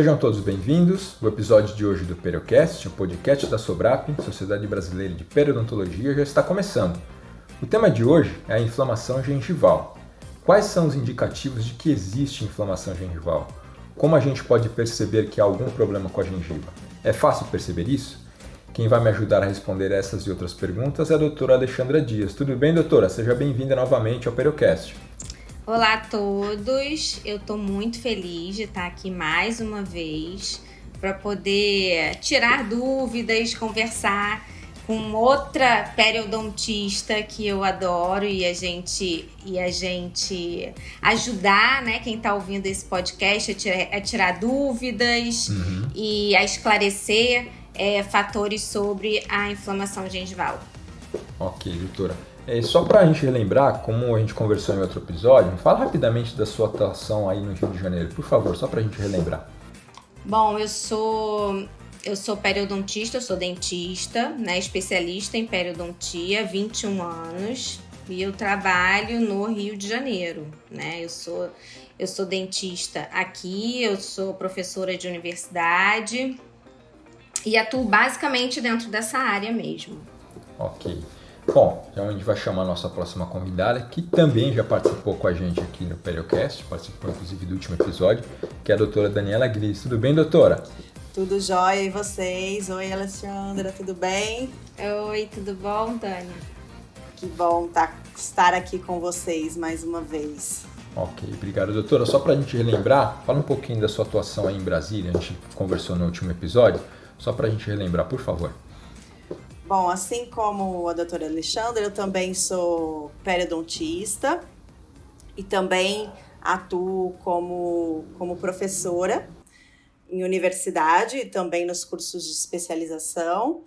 Sejam todos bem-vindos. O episódio de hoje do Periocast, o podcast da Sobrap, Sociedade Brasileira de Periodontologia, já está começando. O tema de hoje é a inflamação gengival. Quais são os indicativos de que existe inflamação gengival? Como a gente pode perceber que há algum problema com a gengiva? É fácil perceber isso? Quem vai me ajudar a responder essas e outras perguntas é a doutora Alexandra Dias. Tudo bem, doutora? Seja bem-vinda novamente ao Periocast. Olá a todos, eu estou muito feliz de estar aqui mais uma vez para poder tirar dúvidas, conversar com outra periodontista que eu adoro e a gente e a gente ajudar, né, quem está ouvindo esse podcast a tirar, a tirar dúvidas uhum. e a esclarecer é, fatores sobre a inflamação gengival. Ok, doutora. É, só para a gente relembrar, como a gente conversou em outro episódio, fala rapidamente da sua atuação aí no Rio de Janeiro, por favor, só para a gente relembrar. Bom, eu sou eu sou periodontista, eu sou dentista, né, especialista em periodontia, 21 anos, e eu trabalho no Rio de Janeiro, né? Eu sou eu sou dentista aqui, eu sou professora de universidade e atuo basicamente dentro dessa área mesmo. OK. Bom, então a gente vai chamar a nossa próxima convidada, que também já participou com a gente aqui no Periocast, participou inclusive do último episódio, que é a doutora Daniela Gris. Tudo bem, doutora? Tudo jóia e vocês? Oi, Alexandra, tudo bem? Oi, tudo bom, Dani? Que bom tá, estar aqui com vocês mais uma vez. Ok, obrigado, doutora. Só para a gente relembrar, fala um pouquinho da sua atuação aí em Brasília, a gente conversou no último episódio, só para a gente relembrar, por favor. Bom, assim como a doutora Alexandra, eu também sou periodontista e também atuo como, como professora em universidade e também nos cursos de especialização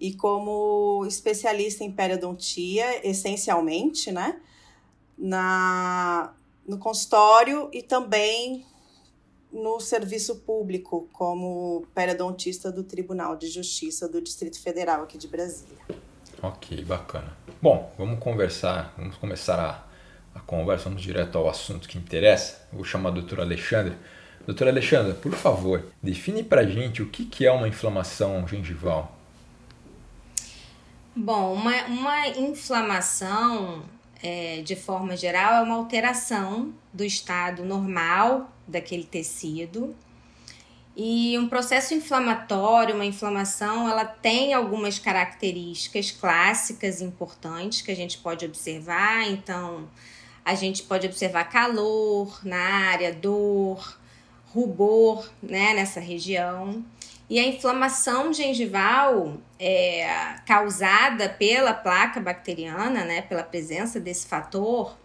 e como especialista em periodontia, essencialmente, né? Na, no consultório e também no serviço público como periodontista do Tribunal de Justiça do Distrito Federal aqui de Brasília. Ok, bacana. Bom, vamos conversar, vamos começar a, a conversa, vamos direto ao assunto que interessa. Eu vou chamar a doutora Alexandre. Doutora Alexandra, por favor, define pra gente o que, que é uma inflamação gengival. Bom, uma, uma inflamação é, de forma geral, é uma alteração do estado normal daquele tecido. E um processo inflamatório, uma inflamação, ela tem algumas características clássicas importantes que a gente pode observar. Então, a gente pode observar calor na área, dor, rubor né, nessa região. E a inflamação gengival é causada pela placa bacteriana, né, pela presença desse fator,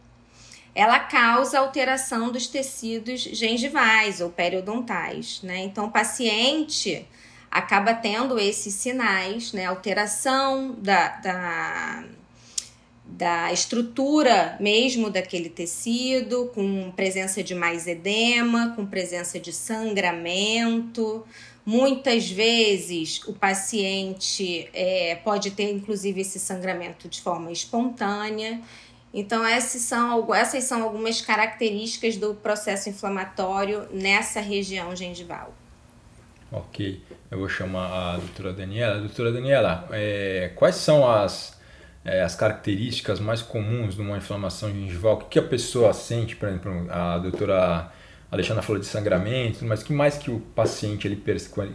ela causa alteração dos tecidos gengivais ou periodontais, né? Então, o paciente acaba tendo esses sinais, né? Alteração da, da, da estrutura mesmo daquele tecido, com presença de mais edema, com presença de sangramento, Muitas vezes o paciente é, pode ter, inclusive, esse sangramento de forma espontânea. Então, essas são, essas são algumas características do processo inflamatório nessa região gengival. Ok, eu vou chamar a doutora Daniela. Doutora Daniela, é, quais são as, é, as características mais comuns de uma inflamação gengival? O que, que a pessoa sente? Por exemplo, a doutora Alexandra falou de sangramento, mas que mais que o paciente ele,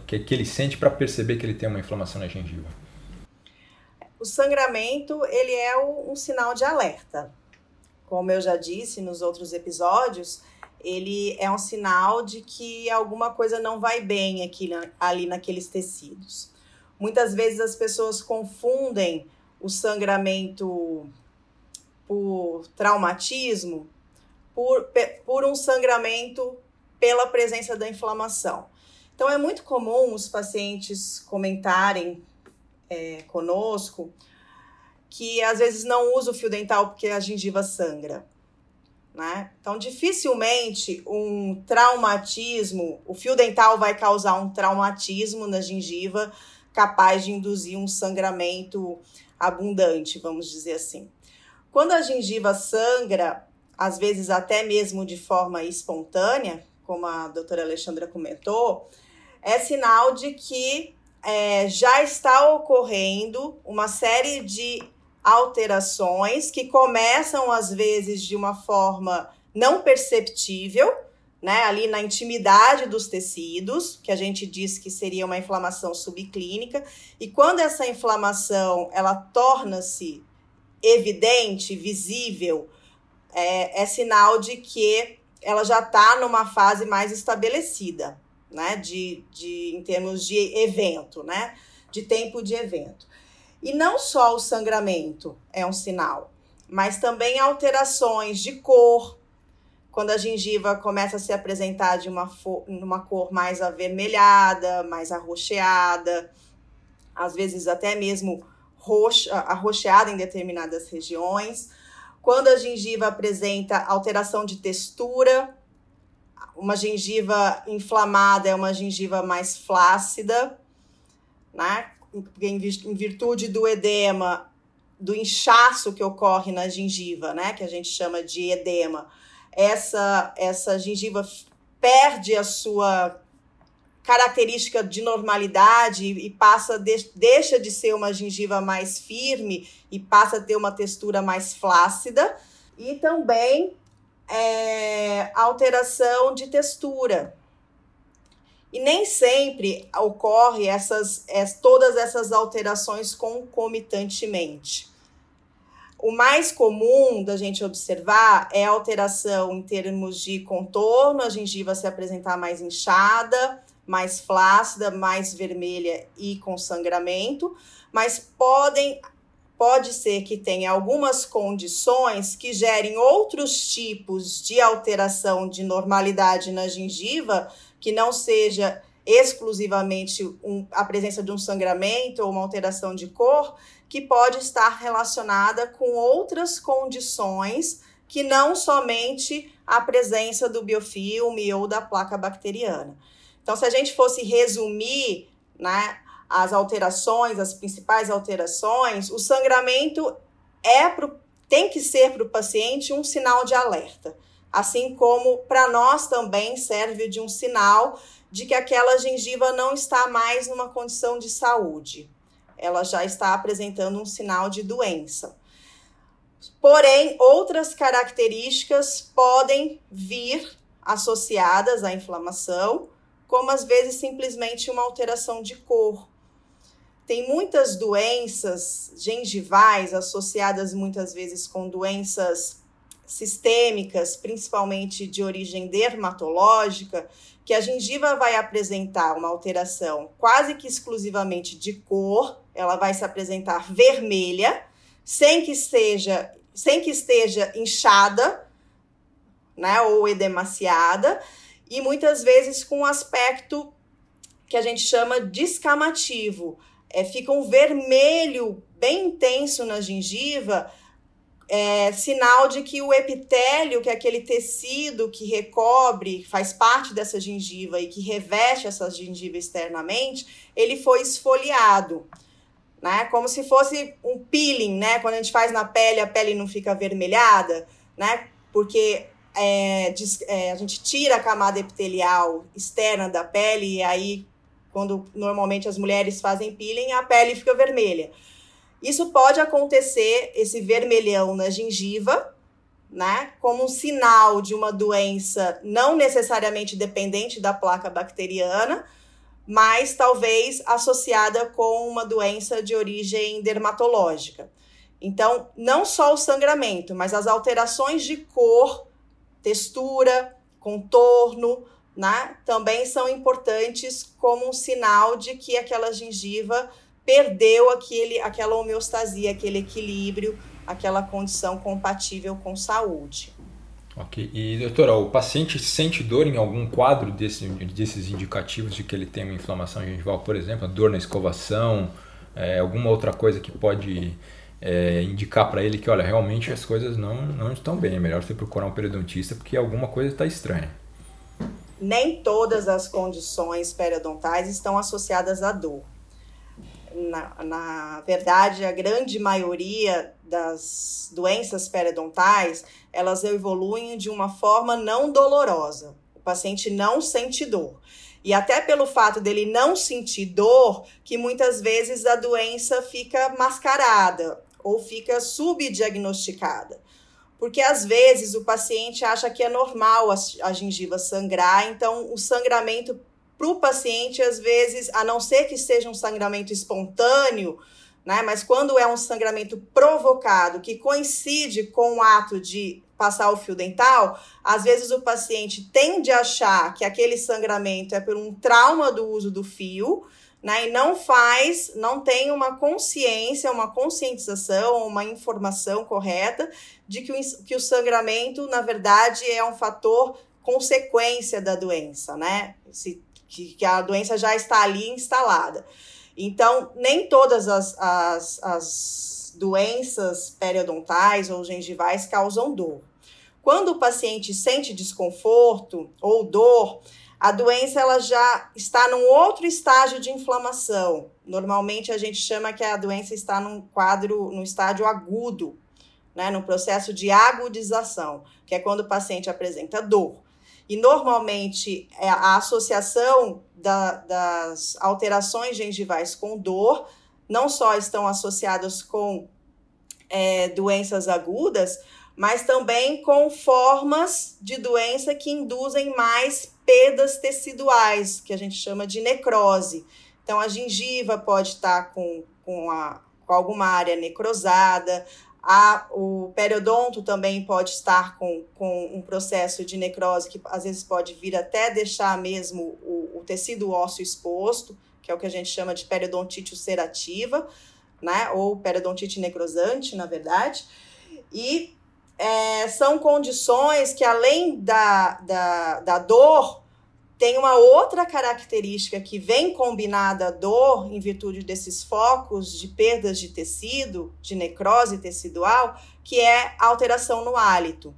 que, que ele sente para perceber que ele tem uma inflamação na gengiva? O sangramento ele é um sinal de alerta. Como eu já disse nos outros episódios, ele é um sinal de que alguma coisa não vai bem aqui, ali naqueles tecidos. Muitas vezes as pessoas confundem o sangramento por traumatismo por, por um sangramento pela presença da inflamação. Então, é muito comum os pacientes comentarem é, conosco que às vezes não usa o fio dental porque a gengiva sangra. Né? Então, dificilmente um traumatismo, o fio dental vai causar um traumatismo na gengiva capaz de induzir um sangramento abundante, vamos dizer assim. Quando a gengiva sangra, às vezes até mesmo de forma espontânea, como a doutora Alexandra comentou, é sinal de que é, já está ocorrendo uma série de alterações que começam, às vezes, de uma forma não perceptível, né, ali na intimidade dos tecidos, que a gente diz que seria uma inflamação subclínica, e quando essa inflamação ela torna-se evidente, visível, é, é sinal de que ela já está numa fase mais estabelecida, né? De, de, em termos de evento, né? De tempo de evento. E não só o sangramento é um sinal, mas também alterações de cor. Quando a gengiva começa a se apresentar de uma, uma cor mais avermelhada, mais arroxeada, às vezes até mesmo roxa, arroxeada em determinadas regiões. Quando a gengiva apresenta alteração de textura, uma gengiva inflamada é uma gengiva mais flácida, né? Em virtude do edema, do inchaço que ocorre na gengiva, né? Que a gente chama de edema. Essa, essa gengiva perde a sua característica de normalidade e passa de, deixa de ser uma gengiva mais firme e passa a ter uma textura mais flácida e também é, alteração de textura. E nem sempre ocorre essas, todas essas alterações concomitantemente. O mais comum da gente observar é a alteração em termos de contorno, a gengiva se apresentar mais inchada, mais flácida, mais vermelha e com sangramento, mas podem pode ser que tenha algumas condições que gerem outros tipos de alteração de normalidade na gengiva, que não seja exclusivamente um, a presença de um sangramento ou uma alteração de cor, que pode estar relacionada com outras condições que não somente a presença do biofilme ou da placa bacteriana. Então, se a gente fosse resumir né, as alterações, as principais alterações, o sangramento é pro, tem que ser para o paciente um sinal de alerta, assim como para nós também serve de um sinal de que aquela gengiva não está mais numa condição de saúde. Ela já está apresentando um sinal de doença. Porém, outras características podem vir associadas à inflamação, como às vezes simplesmente uma alteração de cor. Tem muitas doenças gengivais associadas muitas vezes com doenças sistêmicas, principalmente de origem dermatológica, que a gengiva vai apresentar uma alteração quase que exclusivamente de cor, ela vai se apresentar vermelha, sem que esteja, sem que esteja inchada, né, ou edemaciada, e muitas vezes com um aspecto que a gente chama descamativo. É, fica um vermelho bem intenso na gengiva, é, sinal de que o epitélio, que é aquele tecido que recobre, faz parte dessa gengiva e que reveste essa gengiva externamente, ele foi esfoliado. Né? Como se fosse um peeling, né? Quando a gente faz na pele, a pele não fica avermelhada, né? Porque é, é, a gente tira a camada epitelial externa da pele e aí, quando normalmente as mulheres fazem peeling, a pele fica vermelha. Isso pode acontecer, esse vermelhão na gengiva, né, como um sinal de uma doença não necessariamente dependente da placa bacteriana, mas talvez associada com uma doença de origem dermatológica. Então, não só o sangramento, mas as alterações de cor textura, contorno, né? Também são importantes como um sinal de que aquela gengiva perdeu aquele, aquela homeostasia, aquele equilíbrio, aquela condição compatível com saúde. Ok. E, doutora, o paciente sente dor em algum quadro desse, desses indicativos de que ele tem uma inflamação gengival, por exemplo, dor na escovação, é, alguma outra coisa que pode é, indicar para ele que, olha, realmente as coisas não, não estão bem, é melhor você procurar um periodontista porque alguma coisa está estranha. Nem todas as condições periodontais estão associadas à dor. na, na verdade, a grande maioria das doenças periodontais, elas evoluem de uma forma não dolorosa. O paciente não sente dor. E até pelo fato dele não sentir dor, que muitas vezes a doença fica mascarada ou fica subdiagnosticada. Porque às vezes o paciente acha que é normal a, a gengiva sangrar, então o sangramento para o paciente, às vezes, a não ser que seja um sangramento espontâneo, né? Mas quando é um sangramento provocado, que coincide com o ato de passar o fio dental, às vezes o paciente tende a achar que aquele sangramento é por um trauma do uso do fio, né? E não faz, não tem uma consciência, uma conscientização, uma informação correta de que o, que o sangramento, na verdade, é um fator consequência da doença, né? Se que, que a doença já está ali instalada. Então, nem todas as, as, as doenças periodontais ou gengivais causam dor. Quando o paciente sente desconforto ou dor, a doença ela já está num outro estágio de inflamação. Normalmente a gente chama que a doença está num quadro, no estágio agudo, né, no processo de agudização, que é quando o paciente apresenta dor. E normalmente é a associação da, das alterações gengivais com dor não só estão associadas com é, doenças agudas, mas também com formas de doença que induzem mais perdas teciduais, que a gente chama de necrose. Então, a gengiva pode estar com, com, a, com alguma área necrosada, a, o periodonto também pode estar com, com um processo de necrose que às vezes pode vir até deixar mesmo o, o tecido ósseo exposto, que é o que a gente chama de periodontite ulcerativa, né? Ou periodontite necrosante, na verdade. E é, são condições que, além da, da, da dor, tem uma outra característica que vem combinada à dor em virtude desses focos de perdas de tecido, de necrose tecidual, que é a alteração no hálito.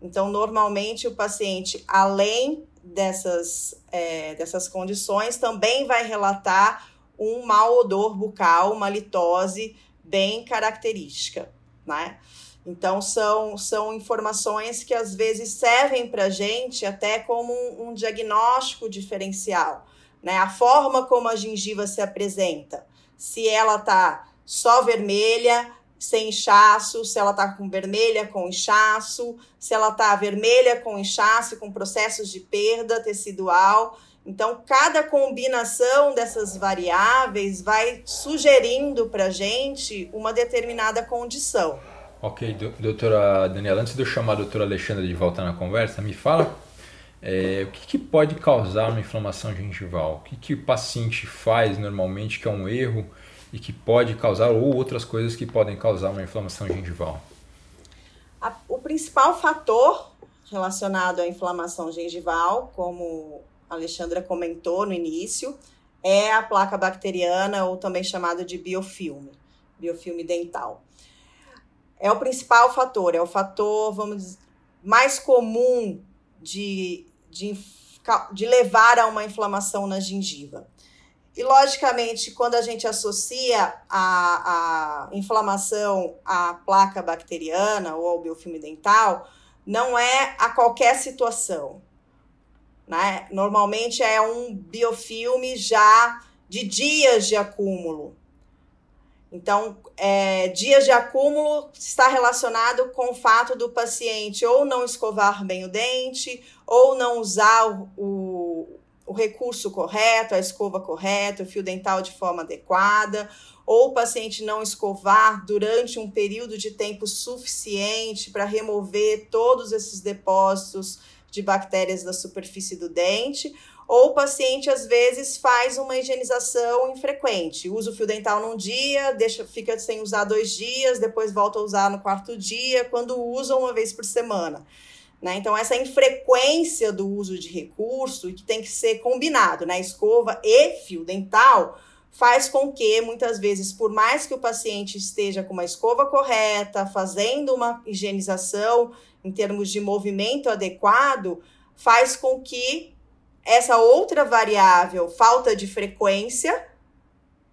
Então, normalmente, o paciente, além dessas, é, dessas condições, também vai relatar um mau odor bucal, uma litose bem característica, né? Então, são, são informações que às vezes servem para a gente até como um, um, diagnóstico diferencial. Né? A forma como a gengiva se apresenta. Se ela está só vermelha, sem inchaço, se ela está com vermelha com inchaço, se ela está vermelha com inchaço, com processos de perda tecidual. Então, cada combinação dessas variáveis vai sugerindo para a gente uma determinada condição. Ok, doutora Daniela, antes de eu chamar a doutora Alexandra de volta na conversa, me fala é, o que, que, pode causar uma inflamação gengival? O que, que o paciente faz normalmente que é um erro e que pode causar, ou outras coisas que podem causar uma inflamação gengival? A, o principal fator relacionado à inflamação gengival, como a Alexandra comentou no início, é a placa bacteriana, ou também chamado de biofilme, biofilme dental é o principal fator, é o fator, vamos dizer, mais comum de, de, de levar a uma inflamação na gengiva. E, logicamente, quando a gente associa a, a inflamação à placa bacteriana ou ao biofilme dental, não é a qualquer situação. Né? Normalmente é um biofilme já de dias de acúmulo. Então, é, dias de acúmulo está relacionado com o fato do paciente ou não escovar bem o dente, ou não usar o, o, o recurso correto, a escova correta, o fio dental de forma adequada, ou o paciente não escovar durante um período de tempo suficiente para remover todos esses depósitos de bactérias da superfície do dente, ou o paciente às vezes faz uma higienização infrequente, usa o fio dental num dia, deixa, fica sem usar dois dias, depois volta a usar no quarto dia, quando usa uma vez por semana. Né? Então, essa infrequência do uso de recurso, que tem que ser combinado, né? escova e fio dental, faz com que, muitas vezes, por mais que o paciente esteja com uma escova correta, fazendo uma higienização em termos de movimento adequado, faz com que essa outra variável, falta de frequência,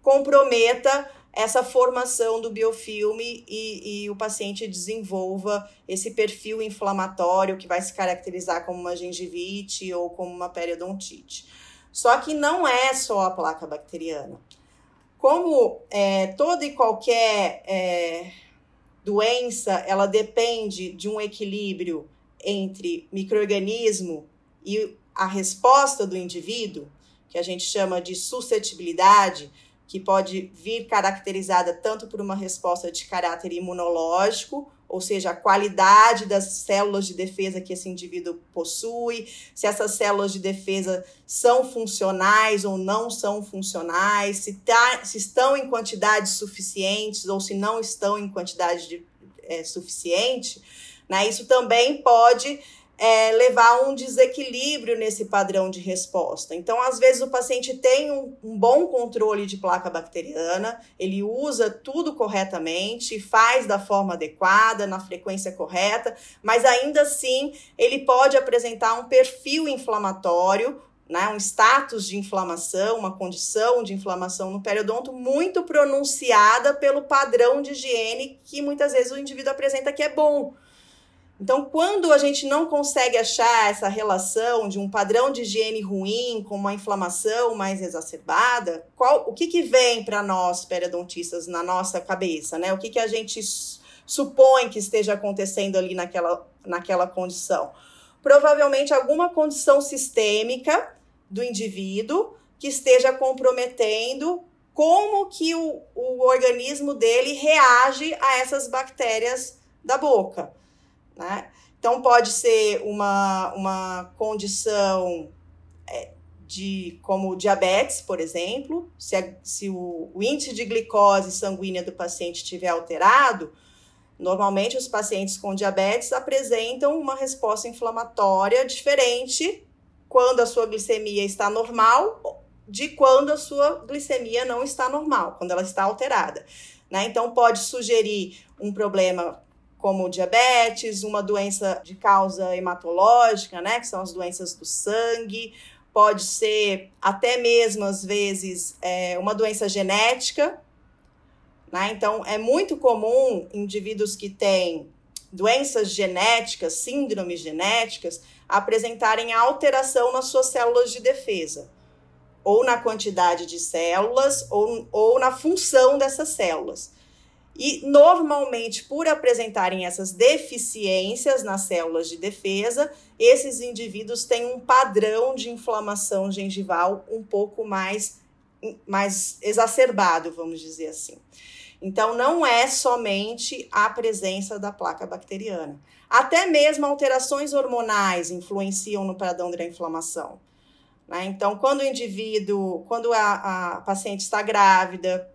comprometa essa formação do biofilme e, e, o paciente desenvolva esse perfil inflamatório que vai se caracterizar como uma gengivite ou como uma periodontite. Só que não é só a placa bacteriana. Como é, toda e qualquer é, doença, ela depende de um equilíbrio entre microorganismo e a resposta do indivíduo, que a gente chama de suscetibilidade, que pode vir caracterizada tanto por uma resposta de caráter imunológico, ou seja, a qualidade das células de defesa que esse indivíduo possui, se essas células de defesa são funcionais ou não são funcionais, se, tá, se estão em quantidades suficientes ou se não estão em quantidade de, é, suficiente, né? Isso também pode é, levar a um desequilíbrio nesse padrão de resposta. Então, às vezes, o paciente tem um, um, bom controle de placa bacteriana, ele usa tudo corretamente, faz da forma adequada, na frequência correta, mas ainda assim ele pode apresentar um perfil inflamatório. Né, um status de inflamação, uma condição de inflamação no periodonto muito pronunciada pelo padrão de higiene que muitas vezes o indivíduo apresenta que é bom. Então, quando a gente não consegue achar essa relação de um padrão de higiene ruim com uma inflamação mais exacerbada, qual, o que, que vem para nós, periodontistas, na nossa cabeça, né? O que, que a gente supõe que esteja acontecendo ali naquela, naquela condição? Provavelmente alguma condição sistêmica do indivíduo que esteja comprometendo como que o, o organismo dele reage a essas bactérias da boca né? Então, pode ser uma, uma condição é, de como diabetes, por exemplo, se, a, se o, o, índice de glicose sanguínea do paciente estiver alterado, normalmente os pacientes com diabetes apresentam uma resposta inflamatória diferente quando a sua glicemia está normal de quando a sua glicemia não está normal, quando ela está alterada. Né? Então, pode sugerir um problema como diabetes, uma doença de causa hematológica, né, que são as doenças do sangue, pode ser até mesmo às vezes é, uma doença genética, né? Então é muito comum indivíduos que têm doenças genéticas, síndromes genéticas, apresentarem alteração nas suas células de defesa, ou na quantidade de células, ou, ou na função dessas células. E normalmente, por apresentarem essas deficiências nas células de defesa, esses indivíduos têm um padrão de inflamação gengival um pouco mais, mais exacerbado, vamos dizer assim. Então, não é somente a presença da placa bacteriana. Até mesmo alterações hormonais influenciam no padrão da inflamação. Né? Então, quando o indivíduo, quando a, a paciente está grávida,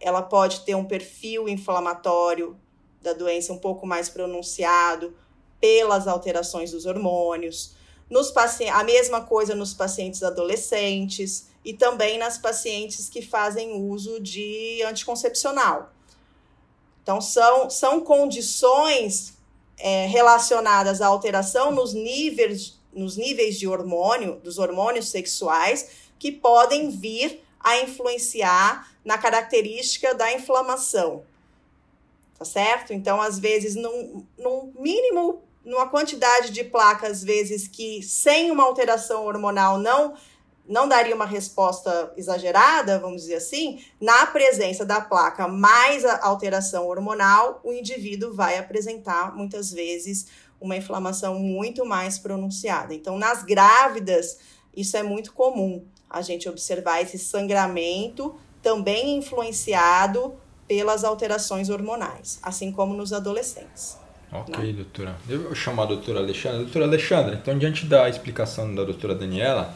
ela pode ter um perfil inflamatório da doença um pouco mais pronunciado pelas alterações dos hormônios. Nos a mesma coisa nos pacientes adolescentes e também nas pacientes que fazem uso de anticoncepcional. Então, são, são condições é, relacionadas à alteração nos níveis, nos níveis de hormônio, dos hormônios sexuais, que podem vir a influenciar na característica da inflamação. Tá certo? Então, às vezes, num, num mínimo, numa quantidade de placas, às vezes, que sem uma alteração hormonal não não daria uma resposta exagerada, vamos dizer assim, na presença da placa mais a alteração hormonal, o indivíduo vai apresentar muitas vezes uma inflamação muito mais pronunciada. Então, nas grávidas, isso é muito comum a gente observar esse sangramento também influenciado pelas alterações hormonais, assim como nos adolescentes. Ok, né? doutora. Eu vou chamar a doutora Alexandra. Doutora Alexandra, então, diante da explicação da doutora Daniela,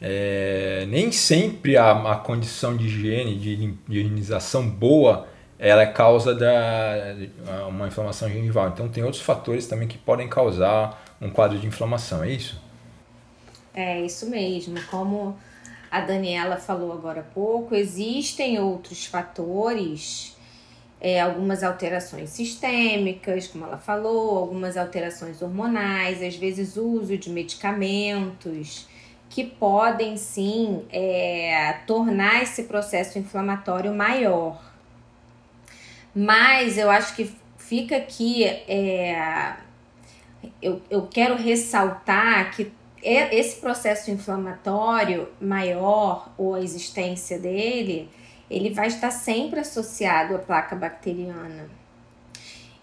é, nem sempre a, a, condição de higiene, de, higienização boa, ela é causa da uma inflamação gengival. Então, tem outros fatores também que podem causar um quadro de inflamação, é isso? É isso mesmo. Como a Daniela falou agora há pouco, existem outros fatores, é, algumas alterações sistêmicas, como ela falou, algumas alterações hormonais, às vezes uso de medicamentos que podem sim é, tornar esse processo inflamatório maior. Mas eu acho que fica aqui, é, eu, eu quero ressaltar que esse processo inflamatório maior ou a existência dele, ele vai estar sempre associado à placa bacteriana.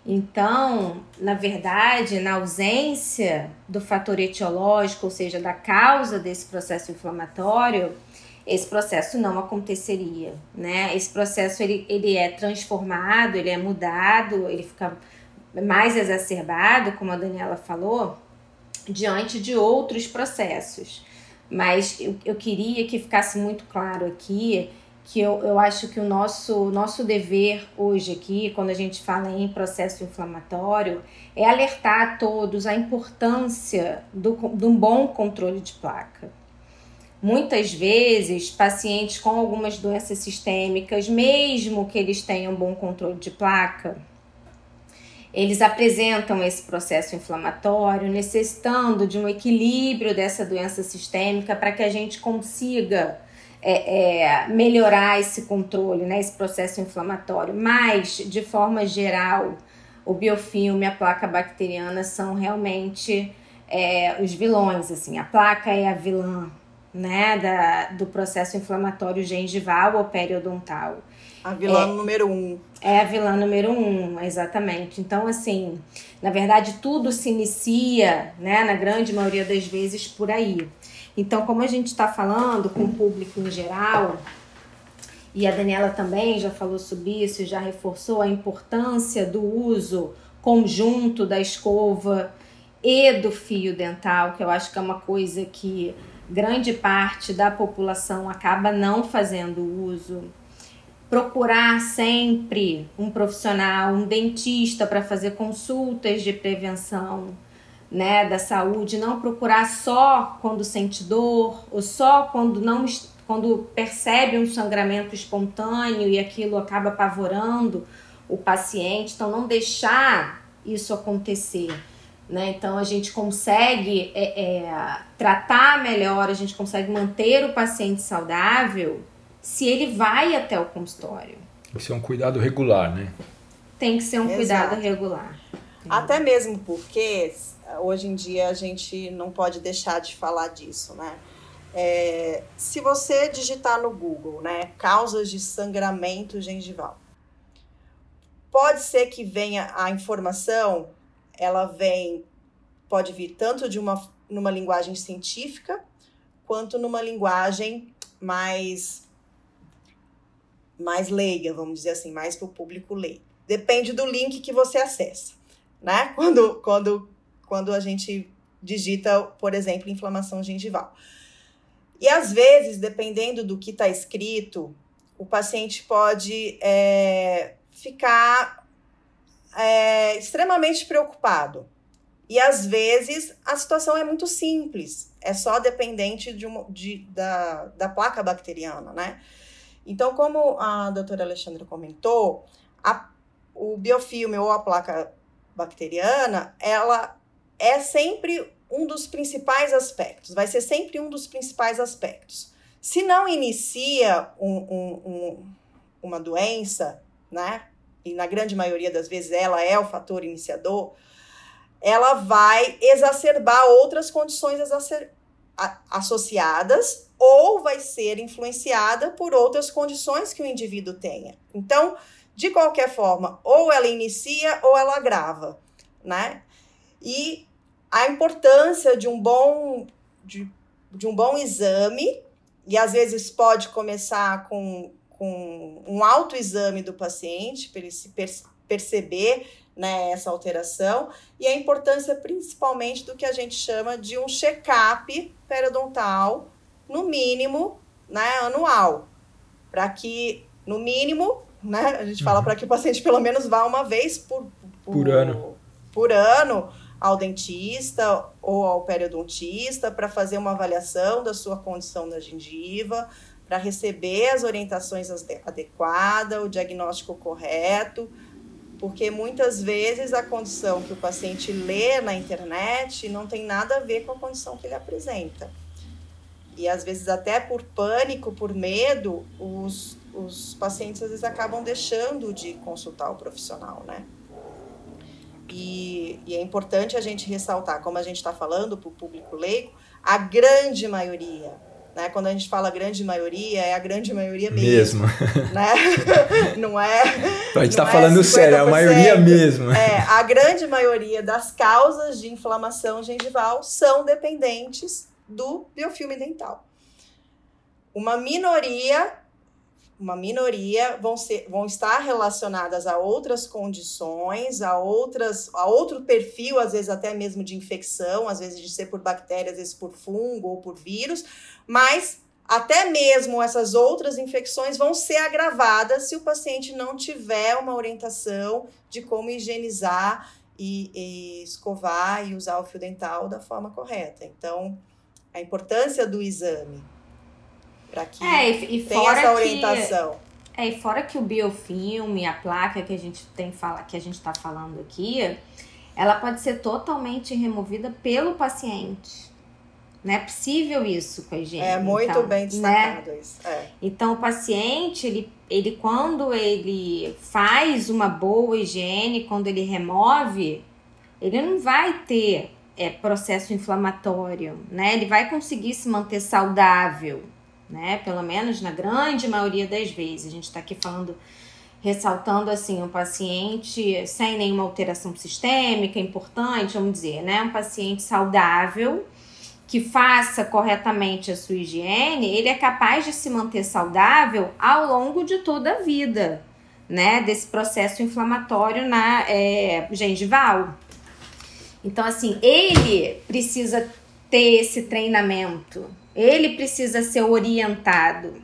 Então, na verdade, na ausência do fator etiológico, ou seja, da causa desse processo inflamatório, esse processo não aconteceria, né? Esse processo ele, ele é transformado, ele é mudado, ele fica mais exacerbado, como a Daniela falou, diante de outros processos. Mas eu, eu queria que ficasse muito claro aqui que eu, eu acho que o nosso, nosso dever hoje aqui, quando a gente fala em processo inflamatório, é alertar a todos a importância do, de um bom controle de placa. Muitas vezes, pacientes com algumas doenças sistêmicas, mesmo que eles tenham bom controle de placa, eles apresentam esse processo inflamatório, necessitando de um equilíbrio dessa doença sistêmica para que a gente consiga é, é, melhorar esse controle, né, esse processo inflamatório. Mas, de forma geral, o biofilme, a placa bacteriana são realmente é, os vilões. Assim, a placa é a vilã né, da, do processo inflamatório gengival ou periodontal. A vilã é, número um. É a vilã número um, exatamente. Então, assim, na verdade, tudo se inicia, né, na grande maioria das vezes, por aí. Então, como a gente está falando com o público em geral, e a Daniela também já falou sobre isso, já reforçou a importância do uso conjunto da escova e do fio dental, que eu acho que é uma coisa que grande parte da população acaba não fazendo uso. Procurar sempre um profissional, um dentista para fazer consultas de prevenção né, da saúde, não procurar só quando sente dor ou só quando não quando percebe um sangramento espontâneo e aquilo acaba apavorando o paciente, então não deixar isso acontecer. Né? Então a gente consegue é, é, tratar melhor, a gente consegue manter o paciente saudável se ele vai até o consultório. Tem que ser um cuidado regular, né? Tem que ser um Exato. cuidado regular. Até mesmo porque hoje em dia a gente não pode deixar de falar disso, né? É, se você digitar no Google, né, causas de sangramento gengival, pode ser que venha a informação, ela vem, pode vir tanto de uma numa linguagem científica quanto numa linguagem mais mais leiga, vamos dizer assim, mais para o público leigo. Depende do link que você acessa, né? Quando quando quando a gente digita, por exemplo, inflamação gengival. E às vezes, dependendo do que está escrito, o paciente pode é, ficar é, extremamente preocupado. E às vezes a situação é muito simples, é só dependente de, uma, de da, da placa bacteriana, né? Então, como a doutora Alexandra comentou, a, o biofilme ou a placa bacteriana, ela é sempre um dos principais aspectos, vai ser sempre um dos principais aspectos. Se não inicia um, um, um, uma doença, né, e na grande maioria das vezes ela é o fator iniciador, ela vai exacerbar outras condições exacer associadas ou vai ser influenciada por outras condições que o indivíduo tenha. Então, de qualquer forma, ou ela inicia ou ela agrava, né? E a importância de um bom, de, de um bom exame, e às vezes pode começar com, com um autoexame do paciente, para ele se per perceber né, essa alteração, e a importância principalmente do que a gente chama de um check-up periodontal, no mínimo, né, anual, para que, no mínimo, né, a gente fala uhum. para que o paciente pelo menos vá uma vez por, por, por ano. Por ano ao dentista ou ao periodontista para fazer uma avaliação da sua condição da gengiva, para receber as orientações adequadas, o diagnóstico correto, porque muitas vezes a condição que o paciente lê na internet não tem nada a ver com a condição que ele apresenta. E às vezes até por pânico, por medo, os, os pacientes às vezes acabam deixando de consultar o profissional, né? E, e é importante a gente ressaltar, como a gente está falando para o público leigo, a grande maioria, né? Quando a gente fala grande maioria, é a grande maioria mesmo. mesmo. Né? não é. A gente está falando é sério, é a maioria mesmo. É, a grande maioria das causas de inflamação gengival são dependentes do biofilme dental. Uma minoria uma minoria vão, ser, vão estar relacionadas a outras condições, a outras, a outro perfil, às vezes até mesmo de infecção, às vezes de ser por bactéria, às vezes por fungo ou por vírus, mas até mesmo essas outras infecções vão ser agravadas se o paciente não tiver uma orientação de como higienizar e, e escovar e usar o fio dental da forma correta. Então, a importância do exame para que é, e, e tenha essa orientação. Que, é, e fora que o biofilme, a placa que a gente tem fala, que a gente está falando aqui, ela pode ser totalmente removida pelo paciente. Não é possível isso com a higiene. É muito então, bem né? destacado né? isso. É. Então, o paciente, ele, ele, quando ele faz uma boa higiene, quando ele remove, ele não vai ter é, processo inflamatório, né? Ele vai conseguir se manter saudável né? Pelo menos na grande maioria das vezes. A gente está aqui falando, ressaltando assim, um paciente sem nenhuma alteração sistêmica, importante, vamos dizer, né? Um paciente saudável que faça corretamente a sua higiene, ele é capaz de se manter saudável ao longo de toda a vida, né? Desse processo inflamatório na é, gengival. Então, assim, ele precisa ter esse treinamento, ele precisa ser orientado.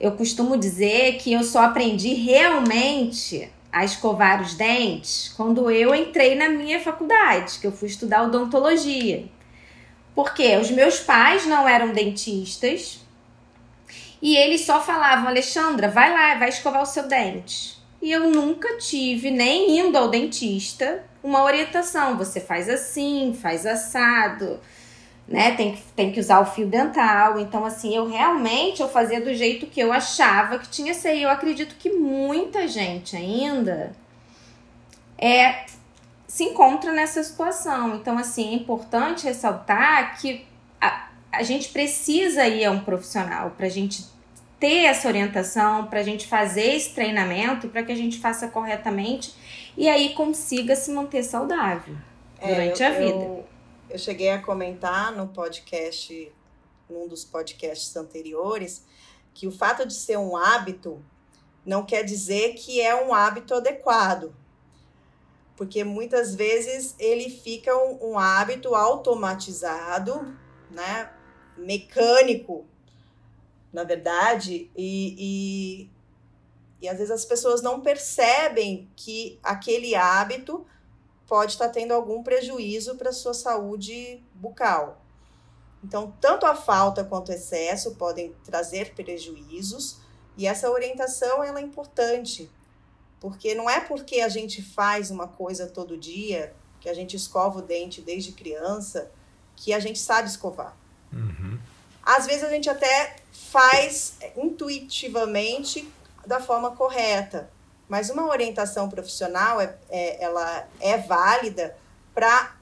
Eu costumo dizer que eu só aprendi realmente a escovar os dentes quando eu entrei na minha faculdade, que eu fui estudar odontologia. Porque os meus pais não eram dentistas e eles só falavam: Alexandra, vai lá, vai escovar o seu dente. E eu nunca tive, nem indo ao dentista, uma orientação. Você faz assim, faz assado né? Tem que, tem que usar o fio dental. Então, assim, eu realmente eu fazia do jeito que eu achava que tinha que ser. Eu acredito que muita gente ainda é se encontra nessa situação. Então, assim, é importante ressaltar que a, a gente precisa ir a um profissional para a gente ter essa orientação, para a gente fazer esse treinamento, para que a gente faça corretamente e aí consiga se manter saudável é, durante eu, a vida. Eu eu cheguei a comentar no podcast, num dos podcasts anteriores, que o fato de ser um hábito não quer dizer que é um hábito adequado. Porque muitas vezes ele fica um, um hábito automatizado, né? mecânico, na verdade, e, e, e às vezes as pessoas não percebem que aquele hábito pode estar tendo algum prejuízo para a sua saúde bucal. Então, tanto a falta quanto o excesso podem trazer prejuízos, e essa orientação ela é importante, porque não é porque a gente faz uma coisa todo dia, que a gente escova o dente desde criança, que a gente sabe escovar. Uhum. Às vezes a gente até faz intuitivamente da forma correta, mas uma orientação profissional é, é ela é válida para,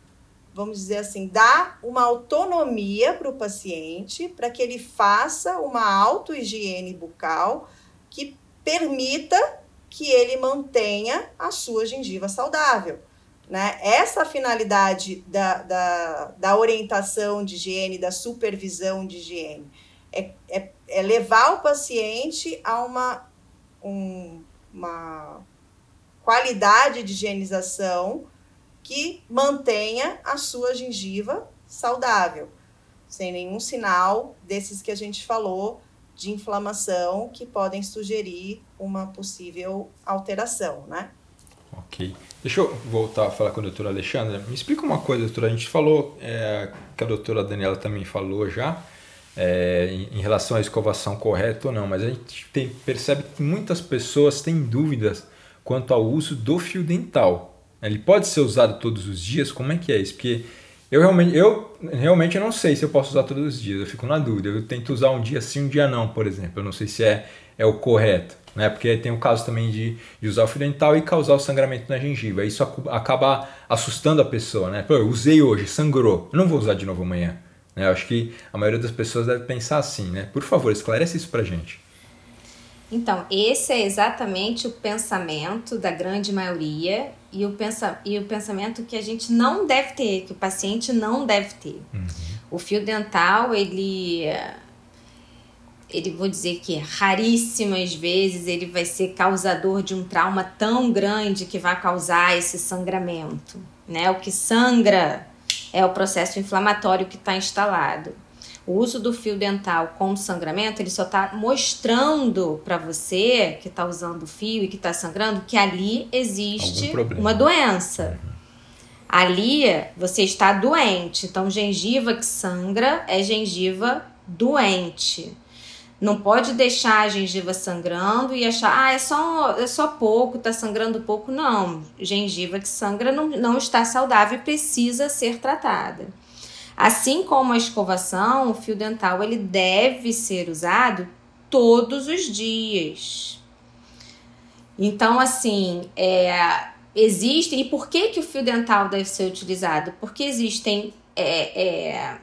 vamos dizer assim, dar uma autonomia para o paciente, para que ele faça uma auto-higiene bucal que permita que ele mantenha a sua gengiva saudável. Né? Essa finalidade da, da, da orientação de higiene, da supervisão de higiene, é, é, é levar o paciente a uma, um, uma qualidade de higienização que mantenha a sua gengiva saudável, sem nenhum sinal desses que a gente falou de inflamação que podem sugerir uma possível alteração, né? Ok. Deixa eu voltar a falar com a doutora Alexandra. Me explica uma coisa, doutora. A gente falou, é, que a doutora Daniela também falou já, é, em, relação à escovação correta ou não, mas a gente tem, percebe que muitas pessoas têm dúvidas quanto ao uso do fio dental. Ele pode ser usado todos os dias? Como é que é isso? Porque Eu realmente, eu realmente não sei se eu posso usar todos os dias, eu fico na dúvida. Eu tento usar um dia sim, um dia não, por exemplo. Eu não sei se é, é o correto, né? Porque tem o caso também de, de usar o fio dental e causar o sangramento na gengiva. Isso acaba assustando a pessoa, né? Pô, eu usei hoje, sangrou, eu não vou usar de novo amanhã. Né? Eu acho que a maioria das pessoas deve pensar assim, né? Por favor, esclarece isso pra gente. Então, esse é exatamente o pensamento da grande maioria e o, pensa, e o pensamento que a gente não deve ter, que o paciente não deve ter. Uhum. O fio dental, ele, ele vou dizer que raríssimas vezes ele vai ser causador de um trauma tão grande que vai causar esse sangramento. Né? O que sangra é o processo inflamatório que está instalado. O uso do fio dental com sangramento, ele só está mostrando para você que está usando o fio e que está sangrando que ali existe uma doença. Ali você está doente. Então, gengiva que sangra é gengiva doente. Não pode deixar a gengiva sangrando e achar, ah, é só, é só pouco, tá sangrando pouco. Não, gengiva que sangra não, não está saudável e precisa ser tratada. Assim como a escovação, o fio dental ele deve ser usado todos os dias. Então, assim, é, existem. E por que, que o fio dental deve ser utilizado? Porque existem é, é,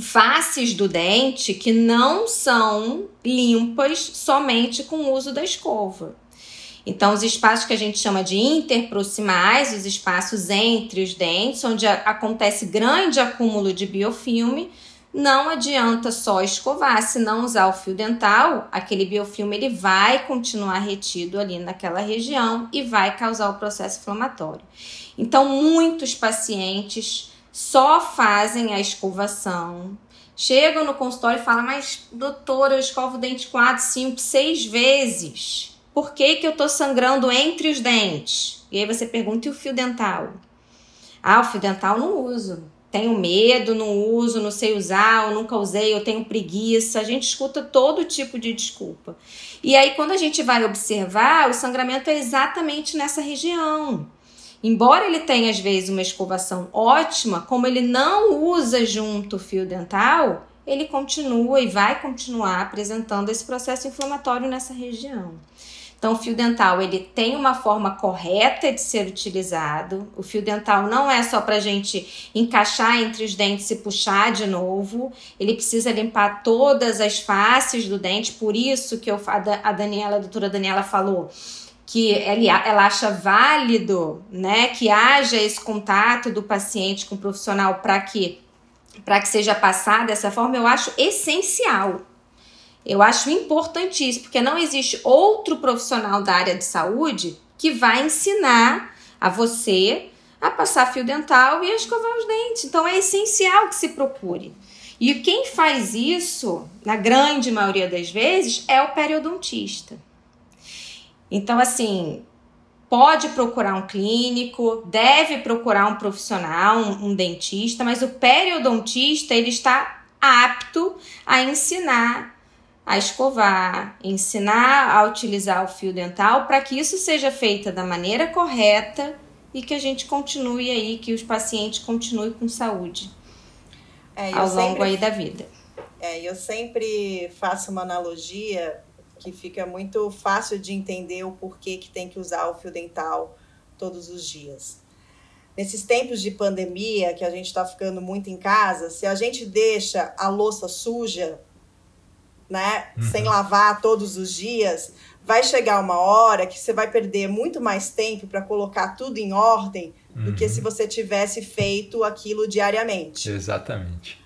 faces do dente que não são limpas somente com o uso da escova. Então, os espaços que a gente chama de interproximais, os espaços entre os dentes, onde acontece grande acúmulo de biofilme, não adianta só escovar, se não usar o fio dental, aquele biofilme ele vai continuar retido ali naquela região e vai causar o processo inflamatório. Então, muitos pacientes só fazem a escovação, chegam no consultório e falam: Mas, doutora, eu escovo o dente 4, 5, 6 vezes por que, que eu estou sangrando entre os dentes? E aí você pergunta, e o fio dental? Ah, o fio dental não uso. Tenho medo, não uso, não sei usar, eu nunca usei, eu tenho preguiça. A gente escuta todo tipo de desculpa. E aí, quando a gente vai observar, o sangramento é exatamente nessa região. Embora ele tenha, às vezes, uma escovação ótima, como ele não usa junto o fio dental, ele continua e vai continuar apresentando esse processo inflamatório nessa região. Então, o fio dental ele tem uma forma correta de ser utilizado. O fio dental não é só para gente encaixar entre os dentes e puxar de novo. Ele precisa limpar todas as faces do dente. Por isso que eu, a Daniela, a doutora Daniela falou que ela acha válido, né, que haja esse contato do paciente com o profissional para que para que seja passada dessa forma, eu acho essencial. Eu acho importantíssimo, porque não existe outro profissional da área de saúde que vai ensinar a você a passar fio dental e a escovar os dentes. Então é essencial que se procure. E quem faz isso, na grande maioria das vezes, é o periodontista. Então, assim, pode procurar um clínico, deve procurar um profissional, um, um dentista, mas o periodontista ele está apto a ensinar a escovar, ensinar a utilizar o fio dental para que isso seja feito da maneira correta e que a gente continue aí, que os pacientes continuem com saúde é, ao longo sempre, aí da vida. É, eu sempre faço uma analogia que fica muito fácil de entender o porquê que tem que usar o fio dental todos os dias. Nesses tempos de pandemia, que a gente está ficando muito em casa, se a gente deixa a louça suja, né, uhum. sem lavar todos os dias, vai chegar uma hora que você vai perder muito mais tempo para colocar tudo em ordem uhum. do que uhum. se você tivesse feito aquilo diariamente. Exatamente.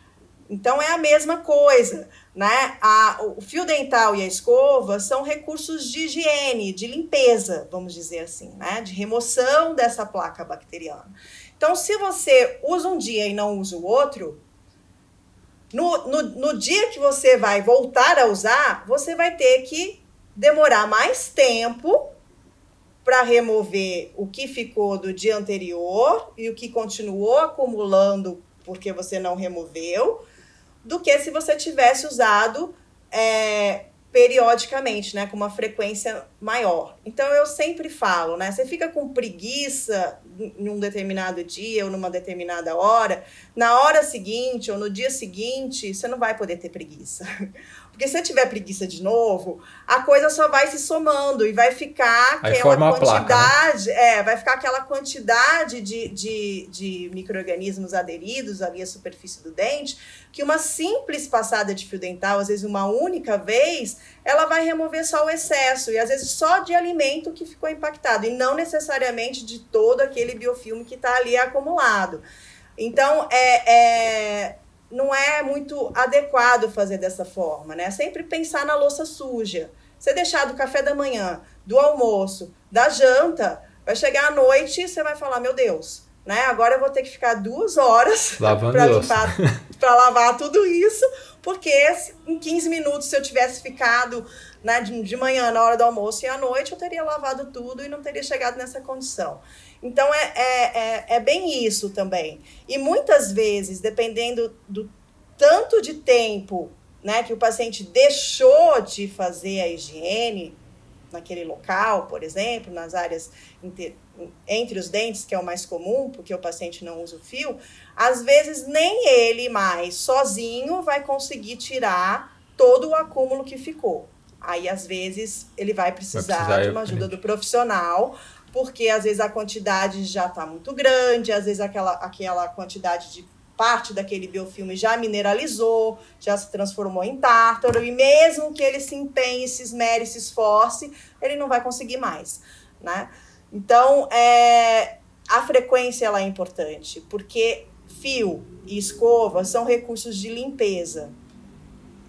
Então é a mesma coisa, né? A, o fio dental e a escova são recursos de higiene, de limpeza, vamos dizer assim, né? De remoção dessa placa bacteriana. Então, se você usa um dia e não usa o outro, no, no, no dia que você vai voltar a usar, você vai ter que demorar mais tempo para remover o que ficou do dia anterior e o que continuou acumulando porque você não removeu, do que se você tivesse usado é, periodicamente, né, com uma frequência maior. Então eu sempre falo, né, você fica com preguiça em um determinado dia ou numa determinada hora, na hora seguinte ou no dia seguinte, você não vai poder ter preguiça. Porque se você tiver preguiça de novo, a coisa só vai se somando e vai ficar Aí aquela quantidade. Placa, né? É, vai ficar aquela quantidade de, de, de micro-organismos aderidos ali à superfície do dente, que uma simples passada de fio dental, às vezes uma única vez, ela vai remover só o excesso, e às vezes só de alimento que ficou impactado, e não necessariamente de todo aquele biofilme que está ali acumulado. Então, é, é, não é muito adequado fazer dessa forma, né? Sempre pensar na louça suja. Você deixar do café da manhã, do almoço, da janta, vai chegar à noite e você vai falar, meu Deus, né? Agora eu vou ter que ficar duas horas para limpar, para lavar tudo isso, porque em 15 minutos, se eu tivesse ficado né, de, de manhã, na hora do almoço e à noite, eu teria lavado tudo e não teria chegado nessa condição. Então, é, é, é, é bem isso também. E muitas vezes, dependendo do tanto de tempo né, que o paciente deixou de fazer a higiene naquele local, por exemplo, nas áreas entre os dentes, que é o mais comum, porque o paciente não usa o fio, às vezes nem ele mais sozinho vai conseguir tirar todo o acúmulo que ficou. Aí, às vezes, ele vai precisar, vai precisar de uma ajuda do profissional porque às vezes a quantidade já está muito grande, às vezes aquela, aquela quantidade de parte daquele biofilme já mineralizou, já se transformou em tártaro, e mesmo que ele se empenhe, se esmere, se esforce, ele não vai conseguir mais, né? Então, é, a frequência ela é importante, porque fio e escova são recursos de limpeza.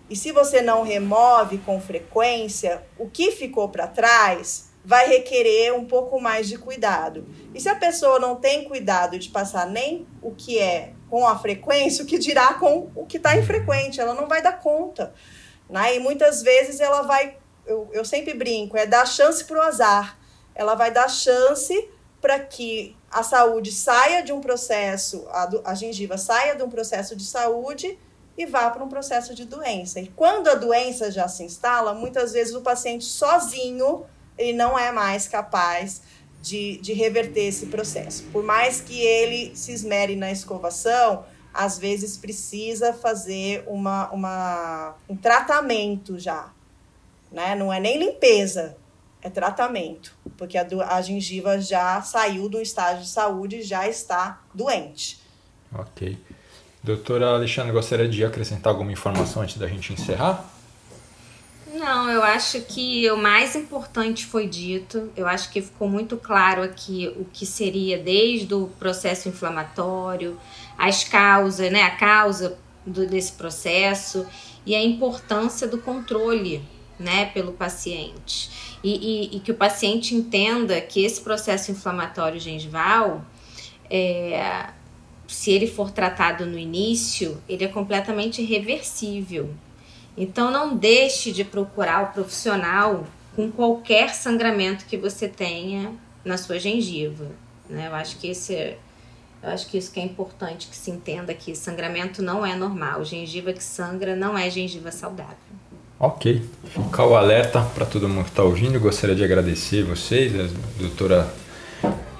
E se você não remove com frequência, o que ficou para trás vai requerer um pouco mais de cuidado. E se a pessoa não tem cuidado de passar nem o que é com a frequência, o que dirá com o que está infrequente, ela não vai dar conta. Né? E muitas vezes ela vai, eu, eu sempre brinco, é dar chance para o azar. Ela vai dar chance para que a saúde saia de um processo, a, a gengiva saia de um processo de saúde e vá para um processo de doença. E quando a doença já se instala, muitas vezes o paciente sozinho ele não é mais capaz de, de reverter esse processo. Por mais que ele se esmere na escovação, às vezes precisa fazer uma, uma, um tratamento já. Né? Não é nem limpeza, é tratamento, porque a, a gengiva já saiu do estágio de saúde e já está doente. Ok. Doutora Alexandre, gostaria de acrescentar alguma informação antes da gente encerrar? Não, eu acho que o mais importante foi dito. Eu acho que ficou muito claro aqui o que seria desde o processo inflamatório, as causas, né, a causa do, desse processo e a importância do controle, né, pelo paciente. E, e, e que o paciente entenda que esse processo inflamatório gengival, é, se ele for tratado no início, ele é completamente reversível. Então não deixe de procurar o profissional com qualquer sangramento que você tenha na sua gengiva. Né? Eu acho que esse é, eu acho que isso que é importante que se entenda que sangramento não é normal. Gengiva que sangra não é gengiva saudável. Ok, fica o alerta para todo mundo que está ouvindo. Gostaria de agradecer vocês, a doutora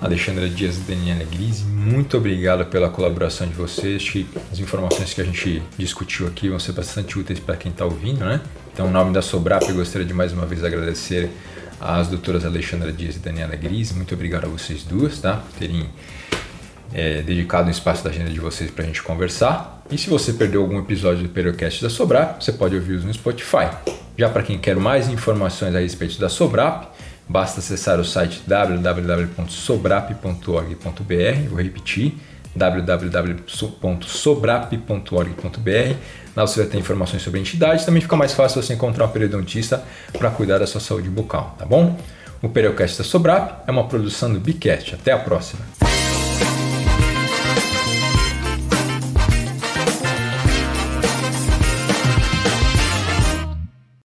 Alexandra Dias e Daniela Grise, muito obrigado pela colaboração de vocês. Que as informações que a gente discutiu aqui vão ser bastante úteis para quem está ouvindo, né? Então, em nome da Sobrap, eu gostaria de mais uma vez agradecer às doutoras Alexandra Dias e Daniela Grise. Muito obrigado a vocês duas, tá? Por terem é, dedicado um espaço da agenda de vocês para a gente conversar. E se você perdeu algum episódio do Periocast da Sobrap, você pode ouvir-os no Spotify. Já para quem quer mais informações a respeito da Sobrap, Basta acessar o site www.sobrap.org.br, vou repetir, www.sobrap.org.br. Lá você vai ter informações sobre a entidade. Também fica mais fácil você encontrar um periodontista para cuidar da sua saúde bucal, tá bom? O Periocast da Sobrap é uma produção do Bicast. Até a próxima!